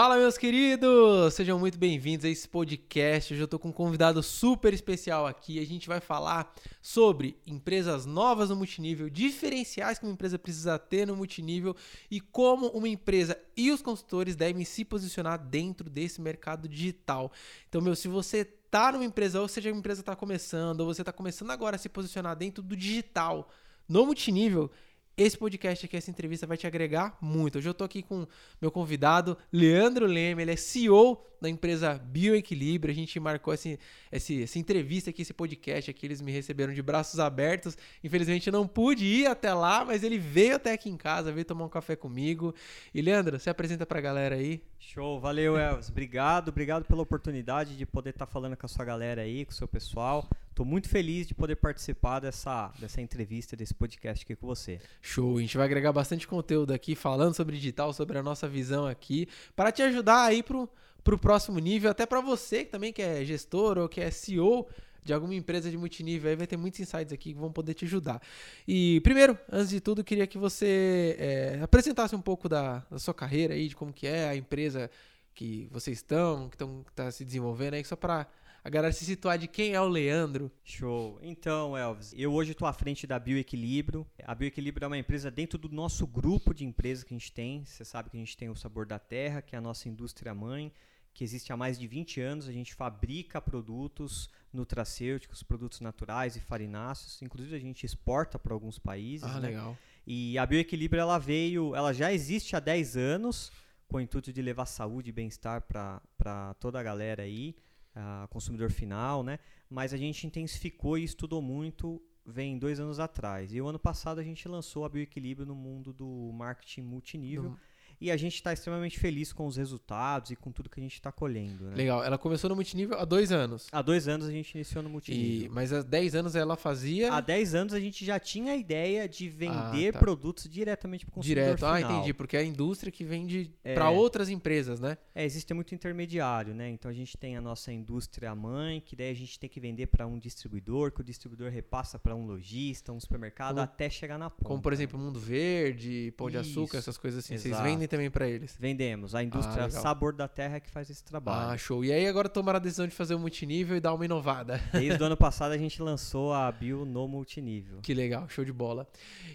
Fala, meus queridos! Sejam muito bem-vindos a esse podcast. Hoje eu estou com um convidado super especial aqui. A gente vai falar sobre empresas novas no multinível, diferenciais que uma empresa precisa ter no multinível e como uma empresa e os consultores devem se posicionar dentro desse mercado digital. Então, meu, se você está numa empresa, ou seja, a empresa está começando, ou você está começando agora a se posicionar dentro do digital no multinível, esse podcast aqui, essa entrevista vai te agregar muito. Hoje eu estou aqui com meu convidado, Leandro Leme, ele é CEO da empresa Bioequilíbrio. A gente marcou esse, esse, essa entrevista aqui, esse podcast aqui, eles me receberam de braços abertos. Infelizmente eu não pude ir até lá, mas ele veio até aqui em casa, veio tomar um café comigo. E Leandro, se apresenta para a galera aí. Show, valeu Elvis, obrigado, obrigado pela oportunidade de poder estar tá falando com a sua galera aí, com o seu pessoal. Estou muito feliz de poder participar dessa, dessa entrevista, desse podcast aqui com você. Show, a gente vai agregar bastante conteúdo aqui falando sobre digital, sobre a nossa visão aqui, para te ajudar aí pro, pro próximo nível, até para você que também que é gestor ou que é CEO de alguma empresa de multinível, aí vai ter muitos insights aqui que vão poder te ajudar. E primeiro, antes de tudo, queria que você é, apresentasse um pouco da, da sua carreira aí, de como que é a empresa que vocês estão, que estão tá se desenvolvendo aí, só para a galera se situar de quem é o Leandro. Show. Então, Elvis, eu hoje estou à frente da Bioequilíbrio. A Bioequilíbrio é uma empresa dentro do nosso grupo de empresas que a gente tem. Você sabe que a gente tem o Sabor da Terra, que é a nossa indústria mãe, que existe há mais de 20 anos. A gente fabrica produtos nutracêuticos, produtos naturais e farináceos. Inclusive, a gente exporta para alguns países. Ah, né? legal. E a Bioequilíbrio, ela veio, ela já existe há 10 anos, com o intuito de levar saúde e bem-estar para toda a galera aí uh, consumidor final, né? Mas a gente intensificou e estudou muito vem dois anos atrás. E o ano passado a gente lançou a Bioequilíbrio no mundo do marketing multinível. E a gente está extremamente feliz com os resultados e com tudo que a gente está colhendo. Né? Legal. Ela começou no multinível há dois anos. Há dois anos a gente iniciou no multinível. E, mas há dez anos ela fazia. Há dez anos a gente já tinha a ideia de vender ah, tá. produtos diretamente para o consumidor Direto. Final. Ah, entendi. Porque é a indústria que vende é, para outras empresas, né? É, existe muito intermediário, né? Então a gente tem a nossa indústria mãe, que daí a gente tem que vender para um distribuidor, que o distribuidor repassa para um lojista, um supermercado, como, até chegar na ponta. Como, por exemplo, Mundo Verde, Pão de Açúcar, essas coisas assim. Exato. Vocês vendem também para eles? Vendemos. A indústria ah, Sabor da Terra é que faz esse trabalho. Ah, show. E aí agora tomaram a decisão de fazer o multinível e dar uma inovada. Desde o ano passado a gente lançou a Bio no multinível. Que legal, show de bola.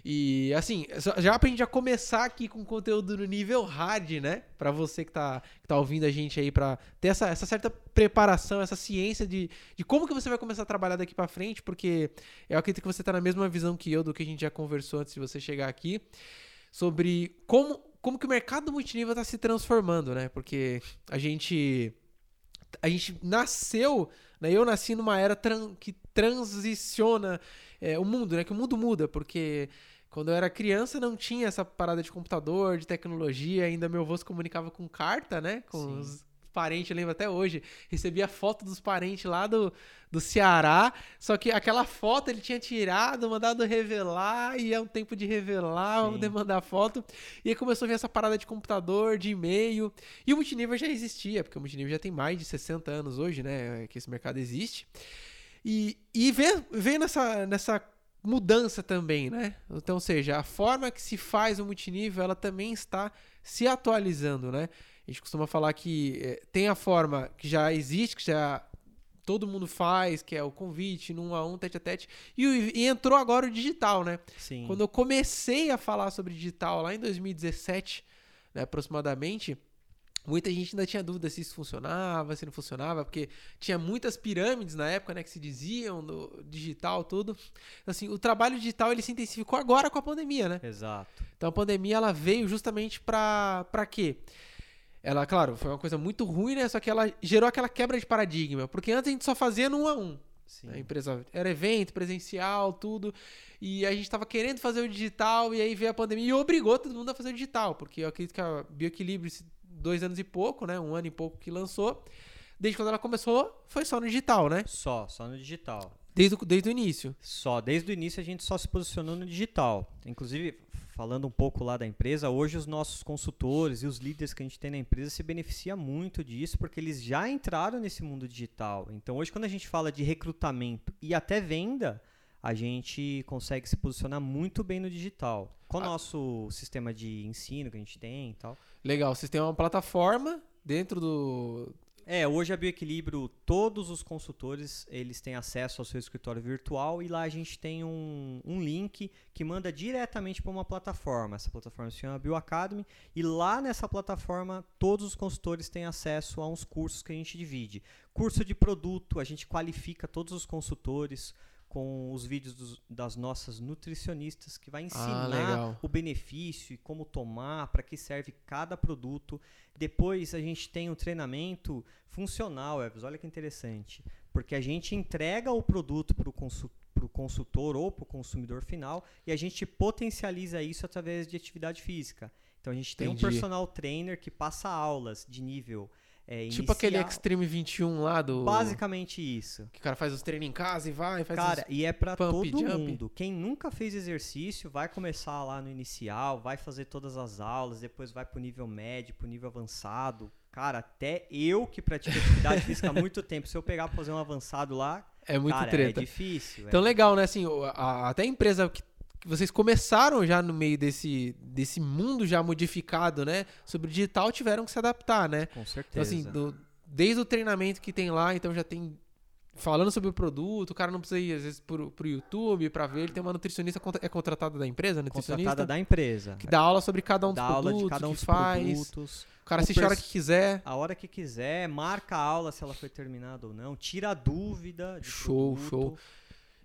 E assim, já pra gente já começar aqui com conteúdo no nível hard, né? Pra você que tá, que tá ouvindo a gente aí, pra ter essa, essa certa preparação, essa ciência de, de como que você vai começar a trabalhar daqui pra frente, porque eu acredito que você tá na mesma visão que eu do que a gente já conversou antes de você chegar aqui, sobre como como que o mercado multinível está se transformando, né? Porque a gente a gente nasceu, né? Eu nasci numa era tran que transiciona é, o mundo, né? Que o mundo muda, porque quando eu era criança não tinha essa parada de computador, de tecnologia, ainda meu avô se comunicava com carta, né? Com Sim. os parentes, eu lembro até hoje. Recebia foto dos parentes lá do, do Ceará, só que aquela foto ele tinha tirado, mandado revelar, e é um tempo de revelar, vamos demandar foto. E aí começou a vir essa parada de computador, de e-mail. E o multinível já existia, porque o multinível já tem mais de 60 anos hoje, né? Que esse mercado existe. E, e vem, vem nessa, nessa mudança também, né? Então, ou seja, a forma que se faz o multinível, ela também está se atualizando, né? A gente costuma falar que é, tem a forma que já existe, que já todo mundo faz, que é o convite, num a um, tete a tete. E, e, entrou agora o digital, né? Sim. Quando eu comecei a falar sobre digital lá em 2017, né, aproximadamente, muita gente ainda tinha dúvida se isso funcionava, se não funcionava, porque tinha muitas pirâmides na época, né, que se diziam do digital, tudo. Assim, o trabalho digital ele se intensificou agora com a pandemia, né? Exato. Então a pandemia ela veio justamente para para quê? Ela, claro, foi uma coisa muito ruim, né? Só que ela gerou aquela quebra de paradigma. Porque antes a gente só fazia no um a um. Sim. A empresa era evento, presencial, tudo. E a gente estava querendo fazer o digital, e aí veio a pandemia e obrigou todo mundo a fazer o digital. Porque eu acredito que a Bioequilíbrio, dois anos e pouco, né? Um ano e pouco que lançou. Desde quando ela começou, foi só no digital, né? Só, só no digital. Desde, desde o início. Só, desde o início a gente só se posicionou no digital. Inclusive, falando um pouco lá da empresa, hoje os nossos consultores e os líderes que a gente tem na empresa se beneficiam muito disso, porque eles já entraram nesse mundo digital. Então, hoje, quando a gente fala de recrutamento e até venda, a gente consegue se posicionar muito bem no digital. Com o ah. nosso sistema de ensino que a gente tem e tal. Legal, vocês têm uma plataforma dentro do. É, hoje a Bioequilíbrio, todos os consultores, eles têm acesso ao seu escritório virtual e lá a gente tem um, um link que manda diretamente para uma plataforma. Essa plataforma se chama Bioacademy e lá nessa plataforma todos os consultores têm acesso a uns cursos que a gente divide. Curso de produto, a gente qualifica todos os consultores, com os vídeos dos, das nossas nutricionistas que vai ensinar ah, o benefício e como tomar, para que serve cada produto. Depois a gente tem um treinamento funcional, Eves, olha que interessante, porque a gente entrega o produto para o consultor consultor ou para o consumidor final e a gente potencializa isso através de atividade física. Então a gente tem Entendi. um personal trainer que passa aulas de nível é, tipo aquele Extreme 21 lá do. Basicamente isso. Que o cara faz os treinos em casa e vai, faz Cara, e é pra todo jump. mundo. Quem nunca fez exercício vai começar lá no inicial, vai fazer todas as aulas, depois vai pro nível médio, pro nível avançado. Cara, até eu que pratico atividade física há muito tempo, se eu pegar pra fazer um avançado lá. É muito cara, treta. É difícil. Então, é. legal, né? Assim, a, a, até a empresa que vocês começaram já no meio desse, desse mundo já modificado, né? Sobre digital, tiveram que se adaptar, né? Com certeza. Então, assim, do, desde o treinamento que tem lá, então já tem falando sobre o produto, o cara não precisa ir às vezes pro, pro YouTube para ver, ele tem uma nutricionista é contratada da empresa, nutricionista contratada da empresa, que dá aula sobre cada um dos dá produtos, aula de cada um que faz. Produtos. O cara assiste a hora que quiser. A hora que quiser, marca a aula se ela foi terminada ou não, tira a dúvida Show, produto. show.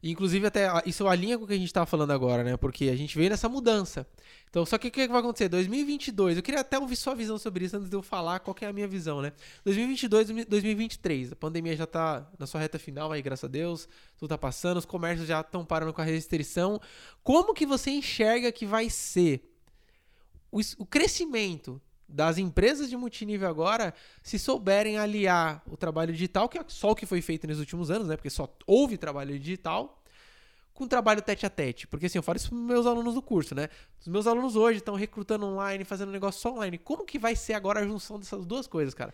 Inclusive, até isso alinha com o que a gente estava falando agora, né? Porque a gente veio nessa mudança. Então, só que o que vai acontecer? 2022, eu queria até ouvir sua visão sobre isso antes de eu falar qual é a minha visão, né? 2022, 2023, a pandemia já está na sua reta final aí, graças a Deus, tudo tá passando, os comércios já estão parando com a restrição. Como que você enxerga que vai ser o, o crescimento das empresas de multinível agora, se souberem aliar o trabalho digital, que é só o que foi feito nos últimos anos, né? Porque só houve trabalho digital, com trabalho tete a tete. Porque assim, eu falo isso para meus alunos do curso, né? Os meus alunos hoje estão recrutando online, fazendo negócio só online. Como que vai ser agora a junção dessas duas coisas, cara?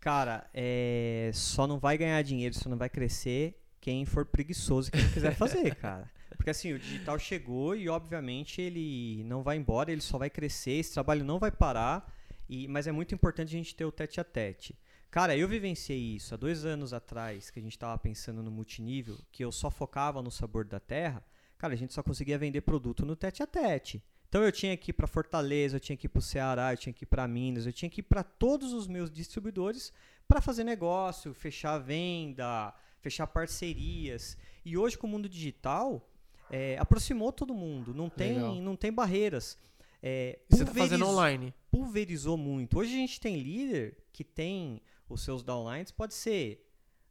Cara, é... só não vai ganhar dinheiro, só não vai crescer quem for preguiçoso e quem quiser fazer, cara. Porque assim, o digital chegou e obviamente ele não vai embora, ele só vai crescer, esse trabalho não vai parar, e, mas é muito importante a gente ter o tete a tete. Cara, eu vivenciei isso há dois anos atrás, que a gente estava pensando no multinível, que eu só focava no sabor da terra. Cara, a gente só conseguia vender produto no tete a tete. Então eu tinha que ir para Fortaleza, eu tinha que ir para o Ceará, eu tinha que ir para Minas, eu tinha que ir para todos os meus distribuidores para fazer negócio, fechar venda, fechar parcerias. E hoje com o mundo digital, é, aproximou todo mundo, não tem, não tem barreiras. É, você está fazendo online? Pulverizou muito. Hoje a gente tem líder que tem os seus downlines, pode ser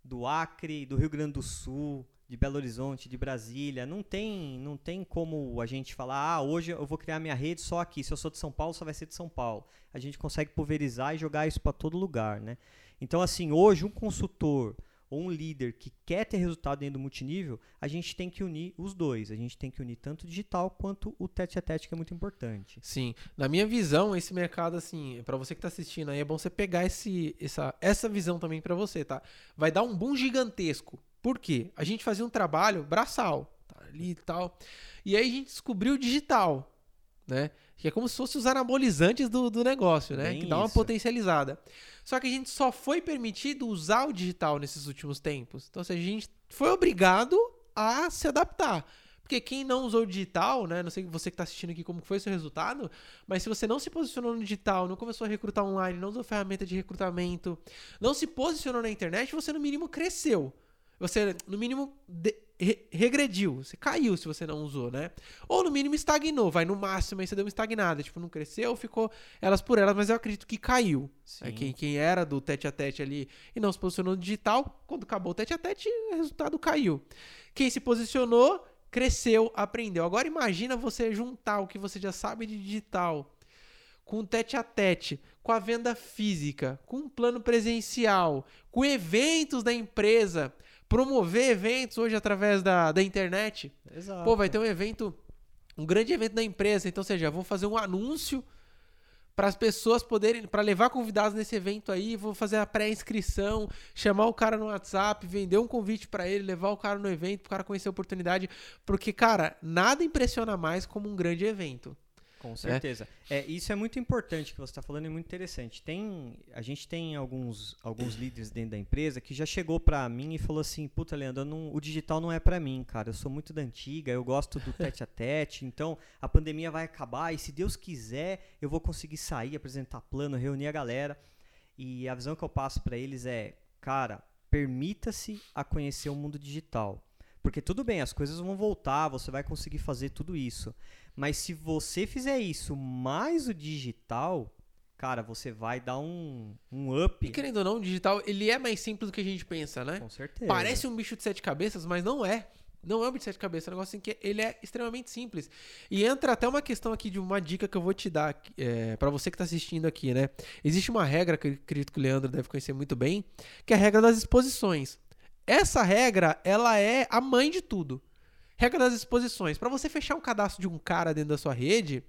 do Acre, do Rio Grande do Sul, de Belo Horizonte, de Brasília. Não tem, não tem como a gente falar, ah, hoje eu vou criar minha rede só aqui. Se eu sou de São Paulo, só vai ser de São Paulo. A gente consegue pulverizar e jogar isso para todo lugar, né? Então, assim, hoje um consultor ou um líder que quer ter resultado dentro do multinível, a gente tem que unir os dois. A gente tem que unir tanto o digital quanto o tete a tete, que é muito importante. Sim. Na minha visão, esse mercado, assim, para você que está assistindo aí, é bom você pegar esse, essa, essa visão também para você, tá? Vai dar um boom gigantesco. Por quê? A gente fazia um trabalho braçal, tá ali e tal. E aí a gente descobriu o digital, né? Que é como se fosse os anabolizantes do, do negócio, né? Bem que dá uma potencializada. Só que a gente só foi permitido usar o digital nesses últimos tempos. Então, assim, a gente foi obrigado a se adaptar. Porque quem não usou o digital, né? Não sei você que está assistindo aqui como foi o seu resultado, mas se você não se posicionou no digital, não começou a recrutar online, não usou ferramenta de recrutamento, não se posicionou na internet, você no mínimo cresceu. Você, no mínimo, de, re, regrediu. Você caiu se você não usou, né? Ou no mínimo estagnou. Vai no máximo aí você deu uma estagnada. Tipo, não cresceu, ficou elas por elas, mas eu acredito que caiu. É, quem, quem era do tete a tete ali e não se posicionou no digital, quando acabou o tete a tete, o resultado caiu. Quem se posicionou, cresceu, aprendeu. Agora imagina você juntar o que você já sabe de digital com o tete a tete, com a venda física, com um plano presencial, com eventos da empresa promover eventos hoje através da, da internet. Exato. Pô, vai ter um evento, um grande evento da empresa, então, ou seja, vou fazer um anúncio para as pessoas poderem, para levar convidados nesse evento aí, vou fazer a pré-inscrição, chamar o cara no WhatsApp, vender um convite para ele, levar o cara no evento, para o cara conhecer a oportunidade, porque cara, nada impressiona mais como um grande evento. Com certeza. É, isso é muito importante que você está falando, é muito interessante. Tem, a gente tem alguns, alguns líderes dentro da empresa que já chegou para mim e falou assim, puta, Leandro, não, o digital não é para mim, cara. Eu sou muito da antiga, eu gosto do tete a tete, então a pandemia vai acabar e se Deus quiser, eu vou conseguir sair, apresentar plano, reunir a galera. E a visão que eu passo para eles é, cara, permita-se a conhecer o mundo digital. Porque tudo bem, as coisas vão voltar, você vai conseguir fazer tudo isso. Mas se você fizer isso mais o digital, cara, você vai dar um, um up. E querendo ou não, o digital, ele é mais simples do que a gente pensa, né? Com certeza. Parece um bicho de sete cabeças, mas não é. Não é um bicho de sete cabeças, é um negócio assim que ele é extremamente simples. E entra até uma questão aqui de uma dica que eu vou te dar é, para você que tá assistindo aqui, né? Existe uma regra que eu acredito que o Leandro deve conhecer muito bem, que é a regra das exposições. Essa regra, ela é a mãe de tudo. Regra das exposições. Para você fechar um cadastro de um cara dentro da sua rede,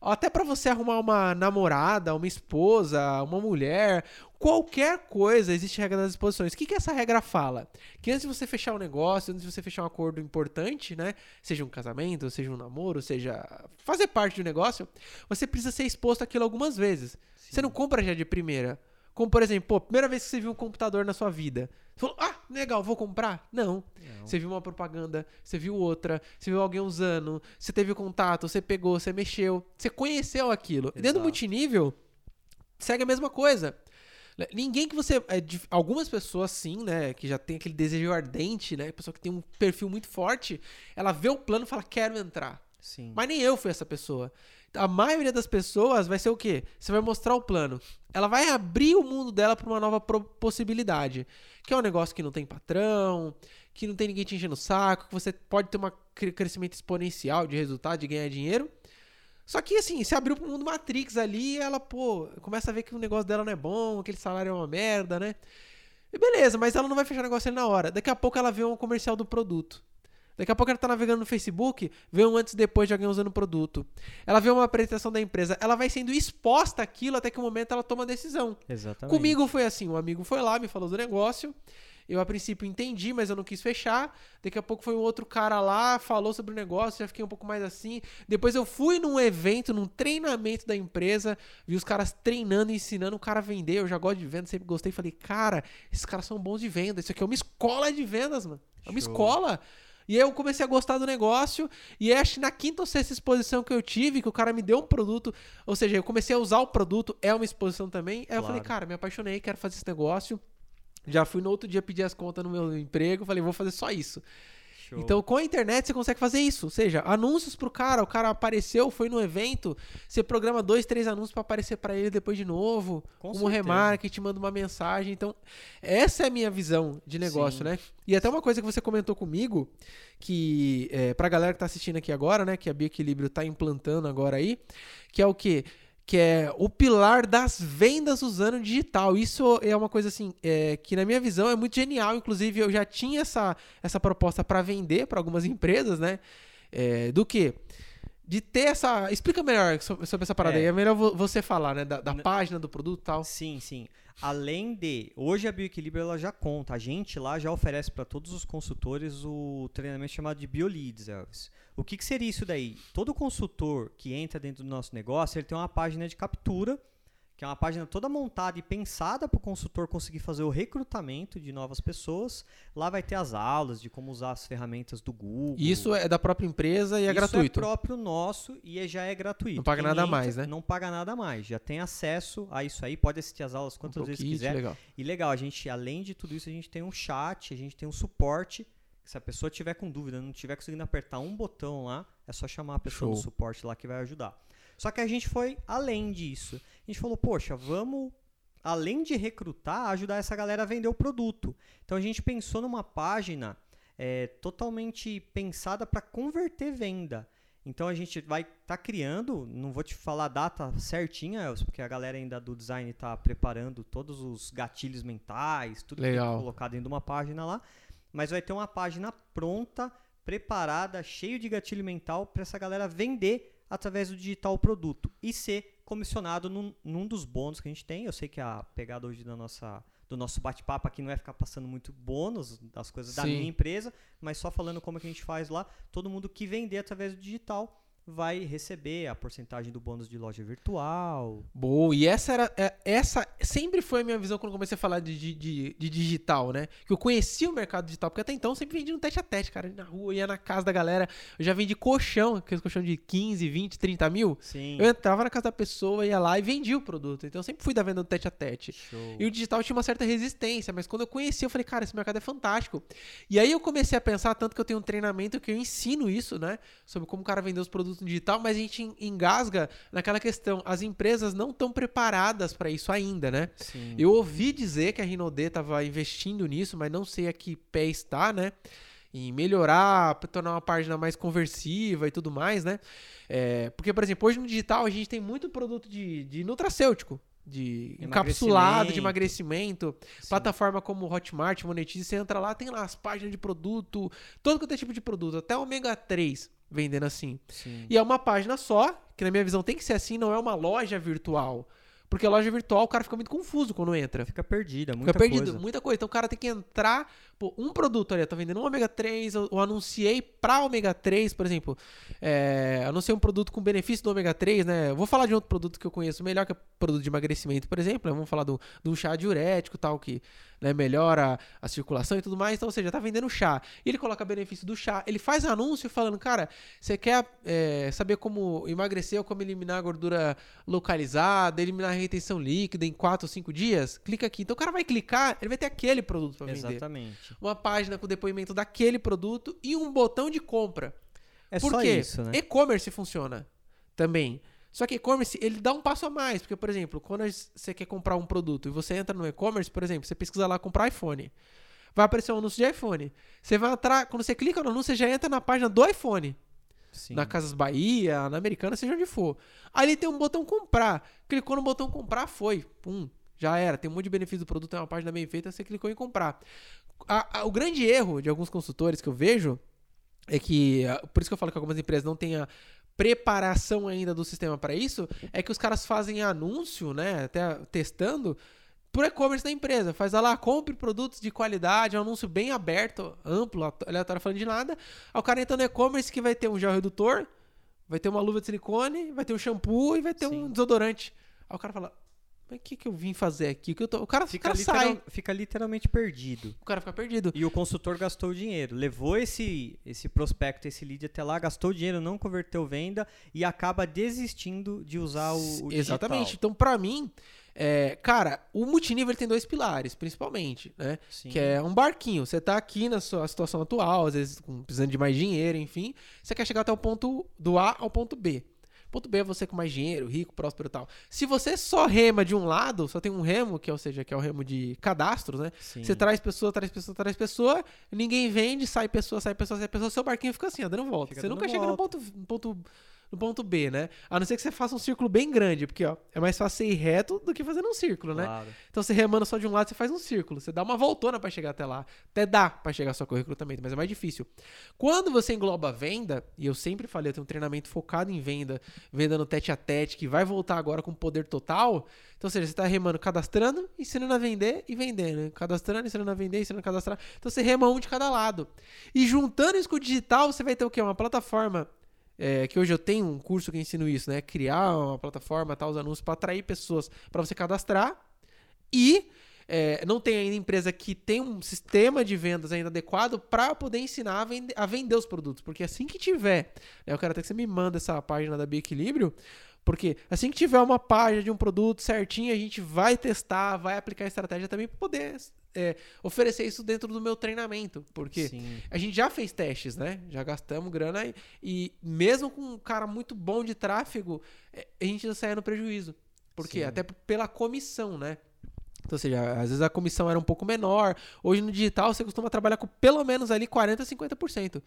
até para você arrumar uma namorada, uma esposa, uma mulher, qualquer coisa, existe regra das exposições. O que, que essa regra fala? Que antes de você fechar um negócio, antes de você fechar um acordo importante, né? Seja um casamento, seja um namoro, seja fazer parte do negócio, você precisa ser exposto àquilo algumas vezes. Sim. Você não compra já de primeira. Como, por exemplo, pô, primeira vez que você viu um computador na sua vida. Você falou, ah, legal, vou comprar? Não. Não. Você viu uma propaganda, você viu outra, você viu alguém usando, você teve contato, você pegou, você mexeu, você conheceu aquilo. Exato. Dentro do multinível, segue a mesma coisa. Ninguém que você. É, algumas pessoas, sim, né? Que já tem aquele desejo ardente, né? Pessoa que tem um perfil muito forte, ela vê o plano e fala, quero entrar. Sim. Mas nem eu fui essa pessoa a maioria das pessoas vai ser o quê? Você vai mostrar o plano. Ela vai abrir o mundo dela para uma nova possibilidade. Que é um negócio que não tem patrão, que não tem ninguém te enchendo o saco, que você pode ter um crescimento exponencial de resultado, de ganhar dinheiro. Só que assim, se abriu pro mundo Matrix ali, ela, pô, começa a ver que o negócio dela não é bom, aquele salário é uma merda, né? E beleza, mas ela não vai fechar o negócio ali na hora. Daqui a pouco ela vê um comercial do produto. Daqui a pouco ela tá navegando no Facebook, vê um antes e depois de alguém usando o produto. Ela vê uma apresentação da empresa, ela vai sendo exposta àquilo até que o momento ela toma a decisão. Exatamente. Comigo foi assim, um amigo foi lá, me falou do negócio. Eu a princípio entendi, mas eu não quis fechar. Daqui a pouco foi um outro cara lá, falou sobre o negócio, já fiquei um pouco mais assim. Depois eu fui num evento, num treinamento da empresa, vi os caras treinando, ensinando o cara a vender. Eu já gosto de venda, sempre gostei. Falei, cara, esses caras são bons de venda. Isso aqui é uma escola de vendas, mano. É uma Show. escola. E aí eu comecei a gostar do negócio. E acho que na quinta ou sexta exposição que eu tive, que o cara me deu um produto, ou seja, eu comecei a usar o produto, é uma exposição também. Aí claro. eu falei, cara, me apaixonei, quero fazer esse negócio. Já fui no outro dia pedir as contas no meu emprego, falei, vou fazer só isso. Show. Então, com a internet, você consegue fazer isso. Ou seja, anúncios pro cara, o cara apareceu, foi no evento, você programa dois, três anúncios para aparecer para ele depois de novo, com como remarketing, manda uma mensagem. Então, essa é a minha visão de negócio, Sim. né? E até uma coisa que você comentou comigo, que é, pra galera que tá assistindo aqui agora, né, que a Bioequilíbrio tá implantando agora aí, que é o que? Que é o pilar das vendas usando digital. Isso é uma coisa assim é, que na minha visão é muito genial. Inclusive eu já tinha essa, essa proposta para vender para algumas empresas, né? É, do que de ter essa. Explica melhor sobre, essa parada é. aí. É melhor você falar, né? Da, da página do produto e tal. Sim, sim. Além de. Hoje a Bioequilíbrio ela já conta. A gente lá já oferece para todos os consultores o treinamento chamado de BioLeads, Elvis. O que, que seria isso daí? Todo consultor que entra dentro do nosso negócio, ele tem uma página de captura, que é uma página toda montada e pensada para o consultor conseguir fazer o recrutamento de novas pessoas. Lá vai ter as aulas de como usar as ferramentas do Google. Isso é da própria empresa e é gratuito. Isso é próprio nosso e é, já é gratuito. Não paga Quem nada entra, mais, né? Não paga nada mais. Já tem acesso a isso aí, pode assistir as aulas quantas um vezes quiser. Legal. E legal, a gente, além de tudo isso, a gente tem um chat, a gente tem um suporte se a pessoa tiver com dúvida, não tiver conseguindo apertar um botão lá, é só chamar a pessoa Show. do suporte lá que vai ajudar. Só que a gente foi além disso. A gente falou, poxa, vamos, além de recrutar, ajudar essa galera a vender o produto. Então a gente pensou numa página é, totalmente pensada para converter venda. Então a gente vai estar tá criando, não vou te falar a data certinha, Elcio, porque a galera ainda do design está preparando todos os gatilhos mentais, tudo que é colocado dentro de uma página lá mas vai ter uma página pronta, preparada, cheio de gatilho mental para essa galera vender através do digital o produto e ser comissionado num, num, dos bônus que a gente tem. Eu sei que a pegada hoje da nossa, do nosso bate-papo aqui não é ficar passando muito bônus das coisas Sim. da minha empresa, mas só falando como que a gente faz lá. Todo mundo que vender através do digital vai receber a porcentagem do bônus de loja virtual. Boa, e essa era. é, Essa sempre foi a minha visão quando comecei a falar de, de, de- digital, né? Que eu conhecia o mercado digital, porque até então eu sempre vendia no tete a tete, cara, na rua, ia na casa da galera. Eu já vendi colchão, aqueles colchão de 15, 20, 30 mil. Sim. Eu entrava na casa da pessoa, ia lá e vendia o produto. Então eu sempre fui da venda do tete a tete. Show. E o digital tinha uma certa resistência, mas quando eu conheci, eu falei, cara, esse mercado é fantástico. E aí eu comecei a pensar, tanto que eu tenho um treinamento que eu ensino isso, né? Sobre como o cara vender os produtos no digital, mas a gente en- engasga naquela questão. As empresas não estão preparadas para isso ainda, né? Sim. Eu ouvi dizer que a Rinode estava investindo nisso, mas não sei a que pé está, né? Em melhorar, pra tornar uma página mais conversiva e tudo mais, né? É, porque, por exemplo, hoje no digital a gente tem muito produto de, de nutracêutico, de encapsulado, de emagrecimento. Sim. Plataforma como Hotmart, Monetize, você entra lá, tem lá as páginas de produto, todo quanto é tipo de produto, até ômega 3 vendendo assim. Sim. E é uma página só, que na minha visão tem que ser assim, não é uma loja virtual. Porque a loja virtual o cara fica muito confuso quando entra. Fica perdida, muita Fica perdido, coisa. muita coisa. Então o cara tem que entrar, pô, um produto ali, tô vendendo um ômega 3, eu, eu anunciei pra ômega 3, por exemplo, é, anunciei um produto com benefício do ômega 3, né? Eu vou falar de outro produto que eu conheço melhor, que é produto de emagrecimento, por exemplo, né? vamos falar do, um chá diurético tal, que né, melhora a circulação e tudo mais, então, ou seja, tá vendendo chá. E ele coloca benefício do chá, ele faz anúncio falando, cara, você quer é, saber como emagrecer ou como eliminar a gordura localizada, eliminar a retenção líquida em 4 ou 5 dias? Clica aqui. Então o cara vai clicar, ele vai ter aquele produto para vender. Exatamente. Uma página com depoimento daquele produto e um botão de compra. É Por só quê? isso, né? E-commerce funciona também. Só que e-commerce, ele dá um passo a mais. Porque, por exemplo, quando você quer comprar um produto e você entra no e-commerce, por exemplo, você pesquisa lá comprar iPhone. Vai aparecer um anúncio de iPhone. Você vai entrar, quando você clica no anúncio, você já entra na página do iPhone. Sim. Na Casas Bahia, na Americana, seja onde for. Ali tem um botão comprar. Clicou no botão comprar, foi. Pum, já era. Tem um monte de benefício do produto, é uma página bem feita, você clicou em comprar. A- a- o grande erro de alguns consultores que eu vejo é que, ah, por isso que eu falo que algumas empresas não têm a preparação ainda do sistema para isso, é que os caras fazem anúncio, né, até testando, por e-commerce da empresa. Faz lá, compre produtos de qualidade, é um anúncio bem aberto, amplo, aleatório, falando de nada. Aí o cara entra no e-commerce que vai ter um gel redutor, vai ter uma luva de silicone, vai ter um shampoo e vai ter um Sim. desodorante. Aí o cara fala, mas o que, que eu vim fazer aqui? O, que eu tô... o cara, o Fica, cara literal- sai, fica literalmente perdido. o cara fica perdido. E o consultor gastou o dinheiro. Levou esse, esse prospecto, esse lead até lá, gastou o dinheiro, não converteu venda e acaba desistindo de usar o, o Exatamente. digital. Então, pra mim, é, cara, o multinível tem dois pilares, principalmente, né? Sim. Que é um barquinho. Você tá aqui na sua situação atual, às vezes precisando de mais dinheiro, enfim. Você quer chegar até o ponto do A ao ponto B. Ponto B é você com mais dinheiro, rico, próspero e tal. Se você só rema de um lado, só tem um remo, que é, ou seja, que é o remo de cadastros, né? Sim. Você traz pessoa, traz pessoa, traz pessoa, ninguém vende, sai pessoa, sai pessoa, sai pessoa, seu barquinho fica assim, ó, dando volta. Fica você dando nunca chega no volta. ponto, ponto no ponto B, né? A não ser que você faça um círculo bem grande, porque ó, é mais fácil você ir reto do que fazendo um círculo, né? Claro. Então você remando só de um lado, você faz um círculo, você dá uma voltona pra chegar até lá. Até dá pra chegar só com o recrutamento, mas é mais difícil. Quando você engloba a venda, e eu sempre falei, eu tenho um treinamento focado em venda, venda no tete a tete, que vai voltar agora com poder total. Então, ou seja, você tá remando, cadastrando, ensinando a vender e vendendo. Cadastrando, ensinando a vender, ensinando a cadastrar. Então você rema um de cada lado. E juntando isso com o digital, você vai ter o quê? Uma plataforma. É, que hoje eu tenho um curso que ensino isso, né? Criar uma plataforma, tal, os anúncios para atrair pessoas para você cadastrar. E é, não tem ainda empresa que tem um sistema de vendas ainda adequado para poder ensinar a a vender os produtos. Porque assim que tiver, né, eu quero até que você me manda essa página da Bioequilíbrio, porque assim que tiver uma página de um produto certinho, a gente vai testar, vai aplicar estratégia também para poder é, oferecer isso dentro do meu treinamento. Porque Sim. a gente já fez testes, né? Já gastamos grana e, e mesmo com um cara muito bom de tráfego, é, a gente saia no prejuízo. Por quê? Sim. Até pela comissão, né? Então, ou seja, às vezes a comissão era um pouco menor. Hoje no digital você costuma trabalhar com pelo menos ali 40%, 50%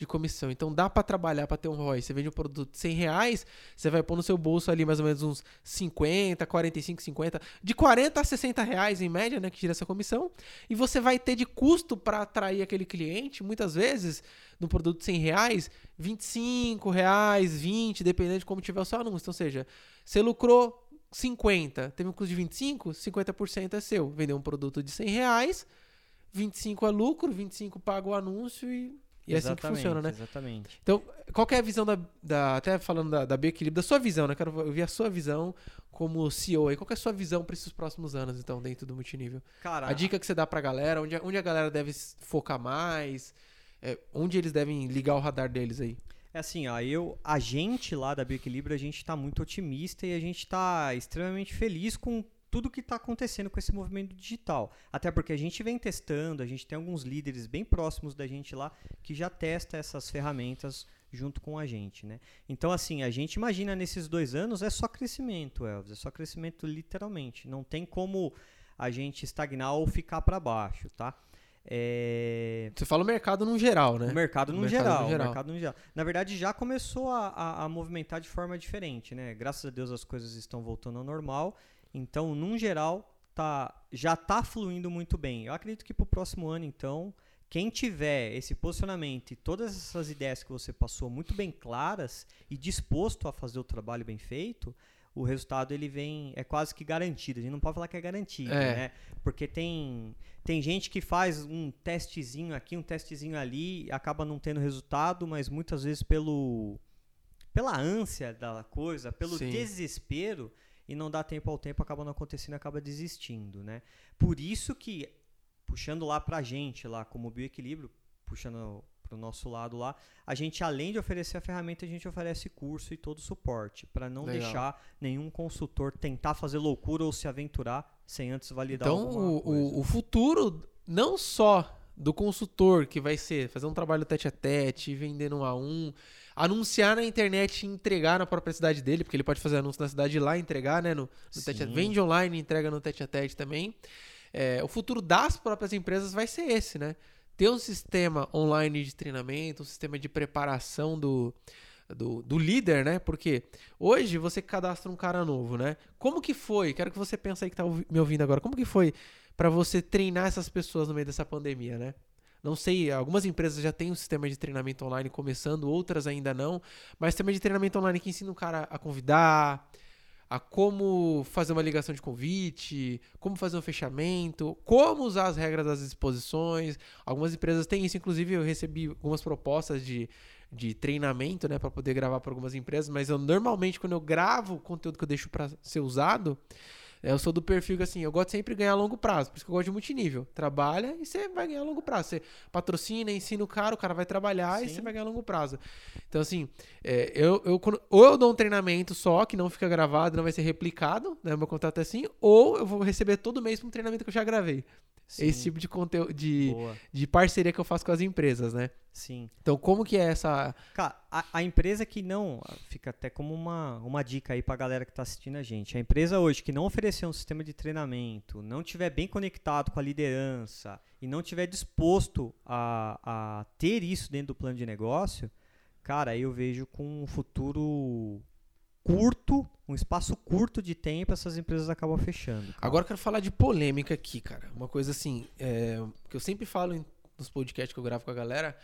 de comissão. Então dá pra trabalhar pra ter um ROI. Você vende um produto de 100 reais, você vai pôr no seu bolso ali mais ou menos uns 50, 45, 50, de 40 a 60 reais em média, né, que tira essa comissão. E você vai ter de custo pra atrair aquele cliente, muitas vezes, no produto de 100 reais, 25 reais, 20, dependendo de como tiver o seu anúncio. Então, ou seja, você lucrou 50, teve um custo de 25, 50% é seu. Vendeu um produto de 100 reais, 25 é lucro, 25 paga o anúncio e, E é assim que funciona, né? Exatamente. Então, qual é a visão da. da até falando da, da Bioequilíbrio, da sua visão, né? Quero ouvir a sua visão como CEO aí. Qual é a sua visão para esses próximos anos, então, dentro do multinível? Cara, A dica que você dá pra galera, onde, a- onde a galera deve focar mais, é, onde eles devem ligar o radar deles aí. É assim, ó, eu, a gente lá da Bioequilíbrio, a gente tá muito otimista e a gente tá extremamente feliz com tudo que está acontecendo com esse movimento digital. Até porque a gente vem testando, a gente tem alguns líderes bem próximos da gente lá que já testa essas ferramentas junto com a gente, né? Então, assim, a gente imagina nesses dois anos é só crescimento, Elvis, é só crescimento literalmente. Não tem como a gente estagnar ou ficar para baixo, tá? É... Você fala o mercado no geral, né? O mercado, O no, mercado geral, no geral. o mercado no geral. Na verdade, já começou a, a, a movimentar de forma diferente, né? Graças a Deus as coisas estão voltando ao normal. Então, num geral, tá, já está fluindo muito bem. Eu acredito que para o próximo ano, então, quem tiver esse posicionamento e todas essas ideias que você passou muito bem claras e disposto a fazer o trabalho bem feito, o resultado ele vem é quase que garantido. A gente não pode falar que é garantido, É. né? Porque tem tem gente que faz um testezinho aqui, um testezinho ali, acaba não tendo resultado, mas muitas vezes pelo pela ânsia da coisa, pelo Sim. desespero e não dá tempo ao tempo, acaba não acontecendo, acaba desistindo, né? Por isso que puxando lá pra gente lá como bioequilíbrio, puxando pro nosso lado lá, a gente além de oferecer a ferramenta, a gente oferece curso e todo o suporte para não Legal. deixar nenhum consultor tentar fazer loucura ou se aventurar sem antes validar Então, o, o, o futuro, não só do consultor, que vai ser fazer um trabalho tete a tete, vender um a um, anunciar na internet e entregar na própria cidade dele, porque ele pode fazer anúncio na cidade lá e entregar, né? No, no tete a, vende online e entrega no tete a tete também. É, o futuro das próprias empresas vai ser esse, né? Ter um sistema online de treinamento, um sistema de preparação do, do, do líder, né? Porque hoje você cadastra um cara novo, né? Como que foi? Quero que você pense aí que tá me ouvindo agora. Como que foi para você treinar essas pessoas no meio dessa pandemia, né? Não sei, algumas empresas já têm um sistema de treinamento online começando, outras ainda não. Mas sistema de treinamento online que ensina o cara a convidar, a como fazer uma ligação de convite, como fazer um fechamento, como usar as regras das exposições. Algumas empresas têm isso, inclusive eu recebi algumas propostas de, de treinamento, né, para poder gravar para algumas empresas, mas eu normalmente quando eu gravo o conteúdo que eu deixo para ser usado, eu sou do perfil que assim, eu gosto sempre de ganhar a longo prazo, por isso que eu gosto de multinível. Trabalha e você vai ganhar a longo prazo. Você patrocina, ensina o cara, o cara vai trabalhar e Sim. você vai ganhar a longo prazo. Então, assim, é, eu, eu, quando- ou eu dou um treinamento só, que não fica gravado, não vai ser replicado, né? Meu contrato é assim, ou eu vou receber todo mês um treinamento que eu já gravei. Sim, Esse tipo de conteúdo, de, boa. de parceria que eu faço com as empresas, né? Sim. Então, como que é essa. Cara, a, a empresa que não. Fica até como uma, uma dica aí pra galera que tá assistindo a gente. A empresa hoje que não oferecer um sistema de treinamento, não tiver bem conectado com a liderança e não tiver disposto a, a ter isso dentro do plano de negócio, cara, eu vejo com um futuro curto, um espaço curto de tempo, essas empresas acabam fechando. cara. Agora eu quero falar de polêmica aqui, cara. Uma coisa assim, é, que eu sempre falo em- nos podcasts que eu gravo com a galera,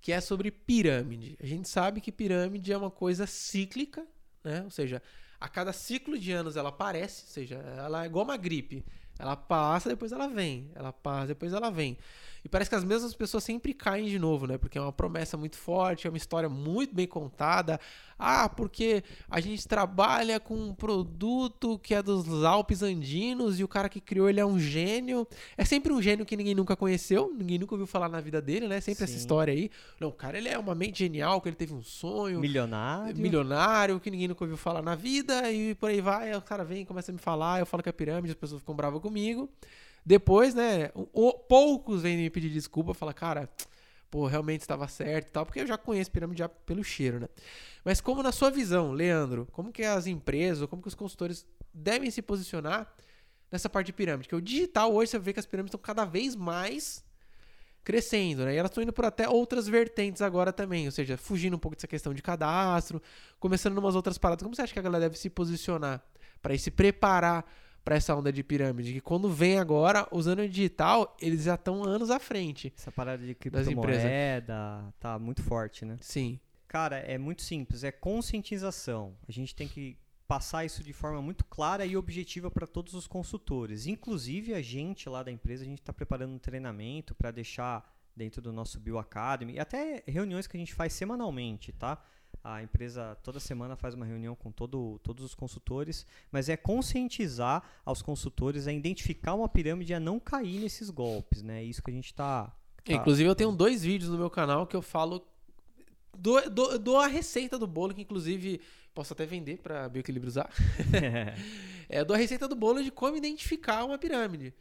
que é sobre pirâmide. A gente sabe que pirâmide é uma coisa cíclica, né? Ou seja, a cada ciclo de anos ela aparece, ou seja, ela é igual uma gripe. Ela passa, depois ela vem. Ela passa, depois ela vem. E parece que as mesmas pessoas sempre caem de novo, né? Porque é uma promessa muito forte, é uma história muito bem contada. Ah, porque a gente trabalha com um produto que é dos Alpes Andinos e o cara que criou ele é um gênio. É sempre um gênio que ninguém nunca conheceu, ninguém nunca ouviu falar na vida dele, né? Sempre essa Sim. história aí. Não, o cara ele é uma mente genial, que ele teve um sonho Milionário. milionário que ninguém nunca ouviu falar na vida e por aí vai. Aí o cara vem e começa a me falar, eu falo que é pirâmide, as pessoas ficam bravas comigo. Depois, né, o- poucos vêm me pedir desculpa, falar, cara, pô, realmente estava certo e tal, porque eu já conheço pirâmide já pelo cheiro, né? Mas como na sua visão, Leandro, como que as empresas, como que os consultores devem se posicionar nessa parte de pirâmide? Que o digital hoje você vê que as pirâmides estão cada vez mais crescendo, né? E elas estão indo por até outras vertentes agora também, ou seja, fugindo um pouco dessa questão de cadastro, começando umas outras paradas. Como você acha que a galera deve se posicionar para se preparar para essa onda de pirâmide? Que quando vem agora, usando o digital, eles já estão anos à frente. Essa parada de criptomoeda tá muito forte, né? Sim. Cara, é muito simples, é conscientização. A gente tem que passar isso de forma muito clara e objetiva para todos os consultores. Inclusive a gente lá da empresa, a gente está preparando um treinamento para deixar dentro do nosso Bio Academy, e até reuniões que a gente faz semanalmente, tá? A empresa toda semana faz uma reunião com todo, todos os consultores, mas é conscientizar aos consultores a identificar uma pirâmide e a não cair nesses golpes, né? É isso que a gente está. Tá... Inclusive, eu tenho dois vídeos no meu canal que eu falo. Dou, dou, dou a receita do bolo, que inclusive posso até vender para Bioequilíbrio usar. é, dou a receita do bolo de como identificar uma pirâmide.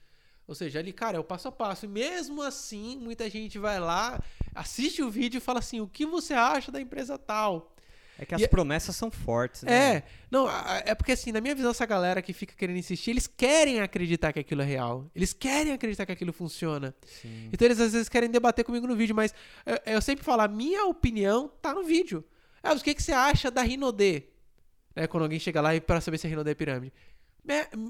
Ou seja, ali, cara, é o passo a passo. E mesmo assim, muita gente vai lá, assiste o vídeo e fala assim: o que você acha da empresa tal? É que as e é promessas é... são fortes, né? É, não, é porque assim, na minha visão, essa galera que fica querendo insistir, eles querem acreditar que aquilo é real. Eles querem acreditar que aquilo funciona. Sim. Então eles às vezes querem debater comigo no vídeo, mas eu, eu sempre falo, a minha opinião tá no vídeo. É, o que, que você acha da Rinode? Né, quando alguém chega lá e para saber se a Rinode é pirâmide.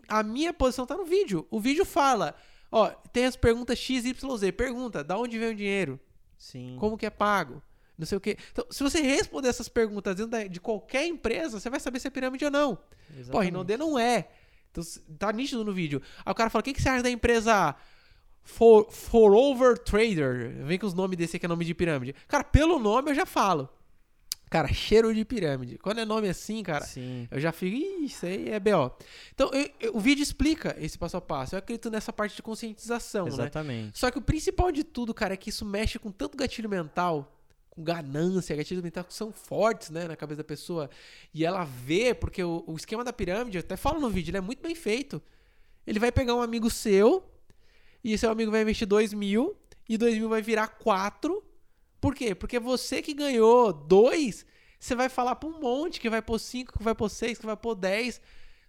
A minha posição tá no vídeo. O vídeo fala, Ó, tem as perguntas X, Y, Z. Pergunta, da onde vem o dinheiro? Sim. Como que é pago? Não sei o quê. Então, se você responder essas perguntas dentro de qualquer empresa, você vai saber se é pirâmide ou não. Exatamente. Pô, Rinode não é. Então, tá nítido no vídeo. Aí o cara fala, o que, que você acha da empresa For, For Trader? Vem com os nomes desse aqui, é nome de pirâmide. Cara, pelo nome eu já falo. Cara, cheiro de pirâmide. Quando é nome assim, cara, Sim. eu já fico, Ih, isso aí é BO. Então, eu, eu, o vídeo explica esse passo a passo. Eu acredito nessa parte de conscientização, né? Exatamente. Né? Só que o principal de tudo, cara, é que isso mexe com tanto gatilho mental, com ganância, gatilhos mentais que são fortes, né, na cabeça da pessoa. E ela vê, porque o, o esquema da pirâmide, eu até falo no vídeo, ele é muito bem feito. Ele vai pegar um amigo seu, e seu amigo vai investir 2 mil, e 2 mil vai virar 4 por quê? Porque você que ganhou dois, você vai falar para um monte que vai pôr cinco, que vai pôr seis, que vai pôr dez.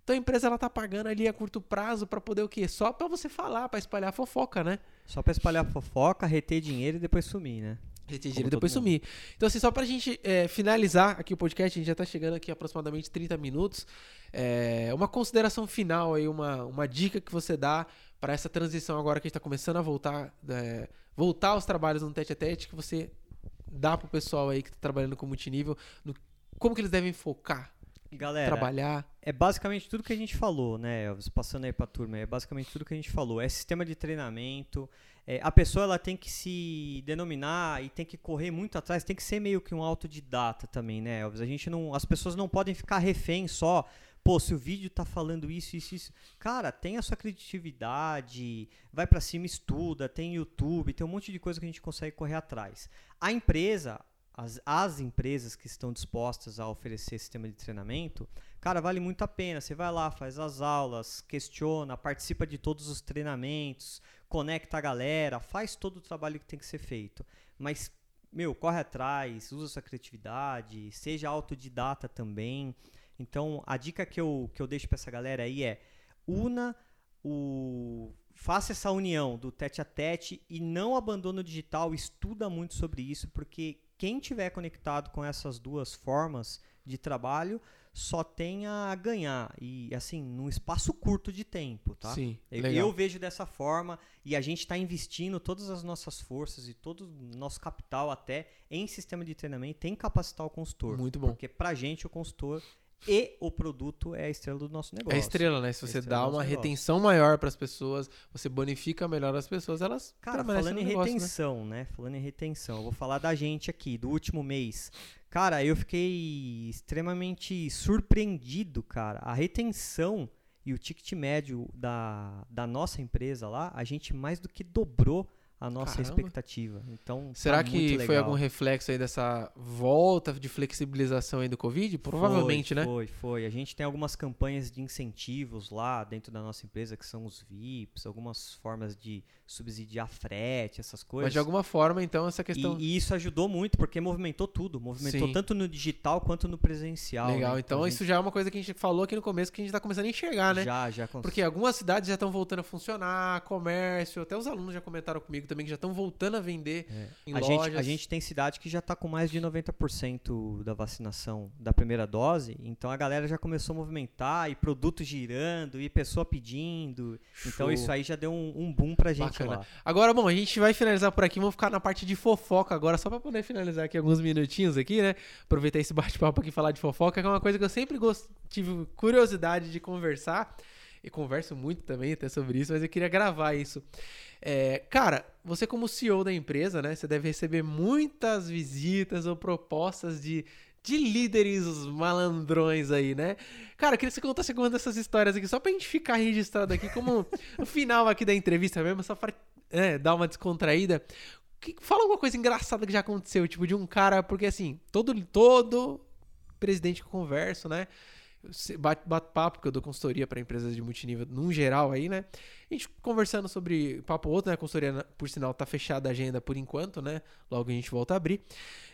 Então a empresa ela tá pagando ali a curto prazo para poder o quê? Só para você falar, para espalhar fofoca, né? Só para espalhar fofoca, reter dinheiro e depois sumir, né? Reter dinheiro e depois sumir. Então assim, só pra gente é, finalizar aqui o podcast, a gente já tá chegando aqui aproximadamente 30 minutos. É, uma consideração final aí, uma, uma dica que você dá para essa transição agora que a gente tá começando a voltar, é, voltar aos trabalhos no tete a tete, que você dá pro pessoal aí que tá trabalhando com multinível, no, como que eles devem focar? Galera, trabalhar. É basicamente tudo que a gente falou, né, Elvis? Passando aí pra turma, é basicamente tudo que a gente falou. É sistema de treinamento. É, a pessoa ela tem que se denominar e tem que correr muito atrás, tem que ser meio que um autodidata também, né, Elvis? A gente não, as pessoas não podem ficar refém só pô, se o vídeo tá falando isso, isso, isso. Cara, tem a sua criatividade, vai para cima, estuda, tem YouTube, tem um monte de coisa que a gente consegue correr atrás. A empresa, as, as empresas que estão dispostas a oferecer sistema de treinamento, cara, vale muito a pena. Você vai lá, faz as aulas, questiona, participa de todos os treinamentos, conecta a galera, faz todo o trabalho que tem que ser feito. Mas, meu, corre atrás, usa sua criatividade, seja autodidata também. Então, a dica que eu, que eu deixo para essa galera aí é: una o. Faça essa união do tete a tete e não abandone o digital, estuda muito sobre isso, porque quem tiver conectado com essas duas formas de trabalho só tem a ganhar e assim num espaço curto de tempo, tá? Sim, eu, eu vejo dessa forma e a gente está investindo todas as nossas forças e todo o nosso capital até em sistema de treinamento, em capacitar o consultor. Muito bom. Porque pra gente o consultor e o produto é a estrela do nosso negócio. É a estrela, né? Se é você dá uma retenção maior para as pessoas, você bonifica melhor as pessoas, elas Cara, falando em negócio, né? retenção, né? né? Falando em retenção, eu vou falar da gente aqui, do último mês. Cara, eu fiquei extremamente surpreendido, cara. A retenção e o ticket médio da, da nossa empresa lá, a gente mais do que dobrou a nossa Caramba. expectativa. Então, tá será tá que foi algum reflexo aí dessa volta de flexibilização aí do Covid? Provavelmente, foi, né? Foi, foi. A gente tem algumas campanhas de incentivos lá dentro da nossa empresa que são os VIPs, algumas formas de subsidiar frete, essas coisas. Mas de alguma forma, então, essa questão. E, e isso ajudou muito, porque movimentou tudo. Movimentou Sim. tanto no digital quanto no presencial. Legal, né? então, então gente... isso já é uma coisa que a gente falou aqui no começo que a gente está começando a enxergar, né? Já, já. Cons... Porque algumas cidades já estão voltando a funcionar, comércio, até os alunos já comentaram comigo também que já estão voltando a vender é. em a lojas. Gente, a gente tem cidade que já está com mais de 90% da vacinação da primeira dose, então a galera já começou a movimentar e produto girando e pessoa pedindo. Então, Show. Então isso aí já deu um, um boom pra gente Bacana. Lá. Agora, bom, a gente vai finalizar por aqui, vamos ficar na parte de fofoca agora, só para poder finalizar aqui alguns minutinhos aqui, né? Aproveitar esse bate-papo aqui e falar de fofoca, que é uma coisa que eu sempre gost... tive curiosidade de conversar. e converso muito também até sobre isso, mas eu queria gravar isso. É, cara, você como CEO da empresa, né? Você deve receber muitas visitas ou propostas de, de líderes malandrões aí, né? Cara, eu queria que você contasse alguma dessas histórias aqui, só pra gente ficar registrado aqui, como no final aqui da entrevista mesmo, só pra é, dar uma descontraída. Que, fala alguma coisa engraçada que já aconteceu, tipo, de um cara, porque assim, todo, todo presidente que eu converso, né? Bate, bate papo, porque eu dou consultoria para empresas de multinível num geral aí, né? A gente conversando sobre papo outro, né? A consultoria, por sinal, tá fechada a agenda por enquanto, né? Logo a gente volta a abrir.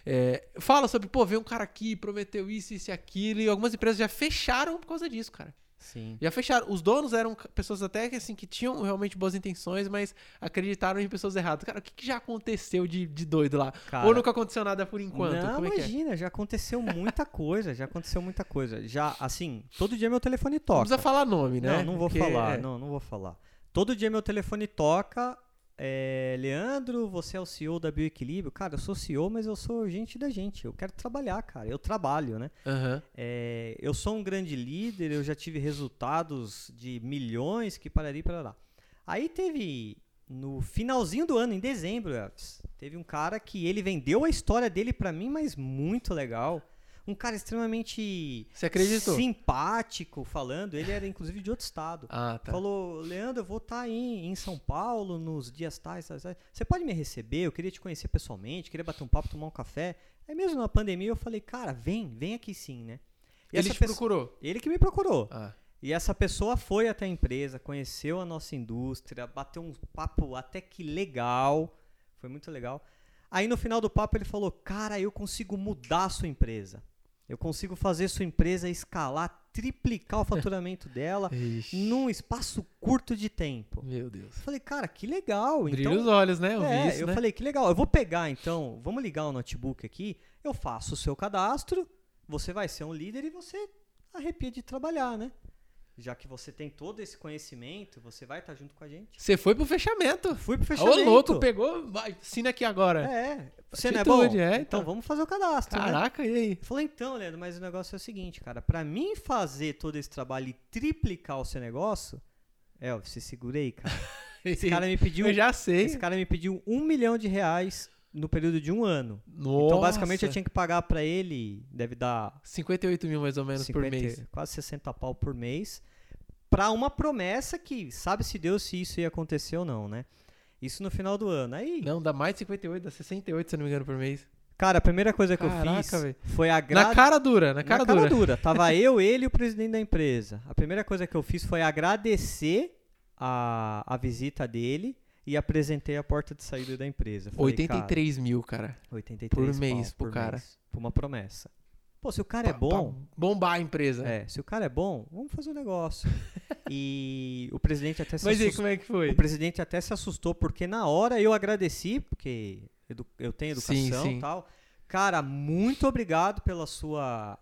É, fala sobre, pô, veio um cara aqui, prometeu isso, isso e aquilo, e algumas empresas já fecharam por causa disso, cara. Sim. Já fecharam. Os donos eram pessoas até que, assim, que tinham realmente boas intenções, mas acreditaram em pessoas erradas. Cara, o que, que já aconteceu de, de doido lá? Cara, Ou nunca aconteceu nada por enquanto? Não, Como é imagina, é? já aconteceu muita coisa, já aconteceu muita coisa. Já, assim, todo dia meu telefone toca. Não precisa falar nome, né? Não, não vou Porque, falar, é. não, não vou falar. Todo dia meu telefone toca, é, Leandro, você é o CEO da Bioequilíbrio? Cara, eu sou CEO, mas eu sou gente da gente. Eu quero trabalhar, cara. Eu trabalho, né? Aham. É, eu sou um grande líder, eu já tive resultados de milhões que pararia para lá. Aí teve no finalzinho do ano, em dezembro, teve um cara que ele vendeu a história dele para mim, mas muito legal. Um cara extremamente simpático falando. Ele era inclusive de outro estado. Ah, tá. Falou, Leandro, eu vou estar aí em São Paulo nos dias tais, tais, tais. Você pode me receber? Eu queria te conhecer pessoalmente, queria bater um papo, tomar um café. Aí mesmo na pandemia eu falei, cara, vem, vem aqui sim, né? E Ele te pessoa- procurou. Ele que me procurou. Ah. E essa pessoa foi até a empresa, conheceu a nossa indústria, bateu um papo até que legal. Foi muito legal. Aí no final do papo ele falou: Cara, eu consigo mudar a sua empresa. Eu consigo fazer sua empresa escalar, triplicar o faturamento dela num espaço curto de tempo. Meu Deus. Eu falei, cara, que legal. Brilha então, os olhos, né? Eu vi é, isso, eu né? falei, que legal. Eu vou pegar então, vamos ligar o notebook aqui, eu faço o seu cadastro, você vai ser um líder e você arrepia de trabalhar, né? Já que você tem todo esse conhecimento, você vai estar junto com a gente. Você foi pro fechamento. Fui pro Ô, fechamento. louco, pegou. Vai, assina aqui agora. É, você não é bom? É, então. então. vamos fazer o cadastro, né? Caraca, e aí? Falei, então, Leandro, mas o negócio é o seguinte, cara. Pra mim fazer todo esse trabalho e triplicar o seu negócio, é, você segura aí, cara. Esse cara me pediu, Eu já sei. esse cara me pediu um milhão de reais no período de um ano. Nossa. Então, basicamente, eu tinha que pagar pra ele, deve dar 58 mil mais ou menos 50, por mês. quase 60 pau por mês, pra uma promessa que sabe-se Deus se isso ia acontecer ou não, né? Isso no final do ano. Aí, Não, dá mais de 58, dá 68, se eu não me engano, por mês. cara, a primeira coisa que eu Caraca, fiz velho. foi agradar. Na cara dura, na cara, dura. Tava eu, ele e o presidente da empresa. A primeira coisa que eu fiz foi agradecer a, a visita dele e apresentei a porta de saída da empresa. Falei, 83 mil, cara. cara, 83 por mês pau pro cara. mês, por uma promessa. Pô, se o cara é Pra- bom, pra bombar a empresa. é, se o cara é bom, vamos fazer o negócio. e o presidente até se Mas aí, assustou. como é que foi? O presidente até se assustou porque na hora eu agradeci, porque edu- eu tenho Sim, educação sim. e tal. Cara, muito obrigado pela sua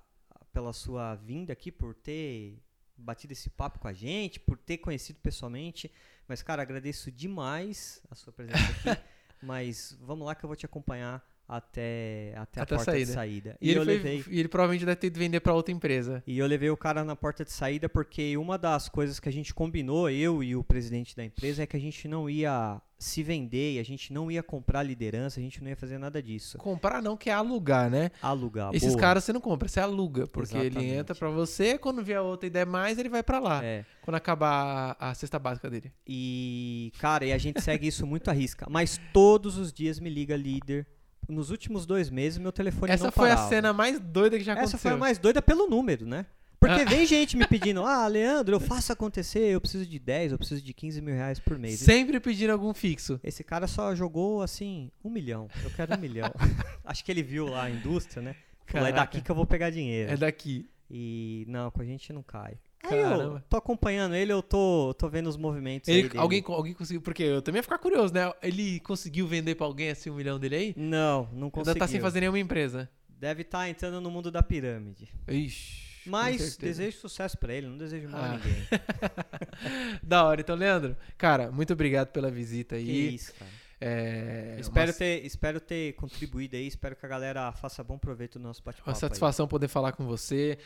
pela sua vinda aqui, por ter batido esse papo com a gente, por ter conhecido pessoalmente. Mas, cara, agradeço demais a sua presença aqui. mas vamos lá que eu vou te acompanhar até, até, Até a a porta saída. de saída. E, E, ele eu foi- levei. e ele provavelmente deve ter ido vender pra outra empresa. E eu levei o cara na porta de saída porque uma das coisas que a gente combinou, eu e o presidente da empresa, é que a gente não ia se vender, e a gente não ia comprar liderança, a gente não ia fazer nada disso. Comprar não, que é alugar, né? Alugar. Esses boa. caras você não compra, você aluga. Porque ele Exatamente. entra pra você, quando vier outra ideia mais, ele vai pra lá. É. Quando acabar a, a cesta básica dele. E, cara, e a gente segue isso muito à risca. Mas todos os dias me liga líder. Nos últimos dois meses, meu telefone Essa não foi a parava. cena mais doida que já Essa aconteceu. foi a mais doida pelo número, né? Porque Ah. vem gente me pedindo, ah, Leandro, eu faço acontecer, eu preciso de 10, eu preciso de 15 mil reais por mês. Sempre pedindo algum fixo. Esse cara só jogou assim, um milhão. Eu quero um milhão. Acho que ele viu lá a indústria, né? Falou, é daqui que eu vou pegar dinheiro. É daqui. E não, com a gente não cai. Aí eu Caramba. tô acompanhando ele, eu tô, tô vendo os movimentos aí Ele, dele. alguém, alguém conseguiu. Porque eu também ia ficar curioso, né? Ele conseguiu vender pra alguém assim um milhão dele aí? Não, não conseguiu. Ainda tá sem fazer nenhuma empresa. Deve estar entrando no mundo da pirâmide. Ixi. Mas desejo sucesso pra ele, não desejo mal a Ah. ninguém. Da hora. Então, Leandro, cara, muito obrigado pela visita Que aí. isso, cara. É, Espero, uma, ter, espero ter contribuído aí, espero que a galera faça bom proveito do nosso bate-papo. uma aí. satisfação poder falar com você.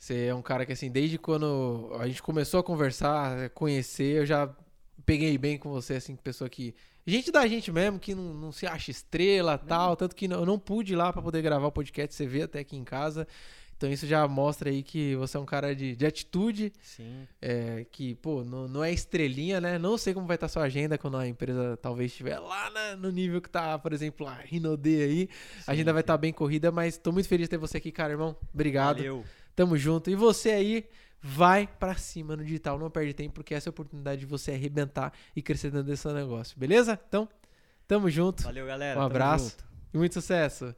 Você é um cara que, assim, desde quando a gente começou a conversar, conhecer, eu já peguei bem com você, assim, pessoa que. Gente da gente mesmo, que não, não se acha estrela tal. Tanto que eu não pude ir lá pra poder gravar o podcast, você vê até aqui em casa. Então isso já mostra aí que você é um cara de, de atitude, Sim. é, que, pô, não, não é estrelinha, né? Não sei como vai estar sua agenda quando a empresa talvez estiver lá na- no nível que tá, por exemplo, a Rinode aí. a agenda vai estar bem corrida, mas tô muito feliz de ter você aqui, cara, irmão. Obrigado. Valeu. Tamo junto. E você aí, vai pra cima no digital, não perde tempo, porque essa é a oportunidade de você arrebentar e crescer dentro desse negócio, beleza? Então, tamo junto Valeu, galera. Um abraço. e muito sucesso.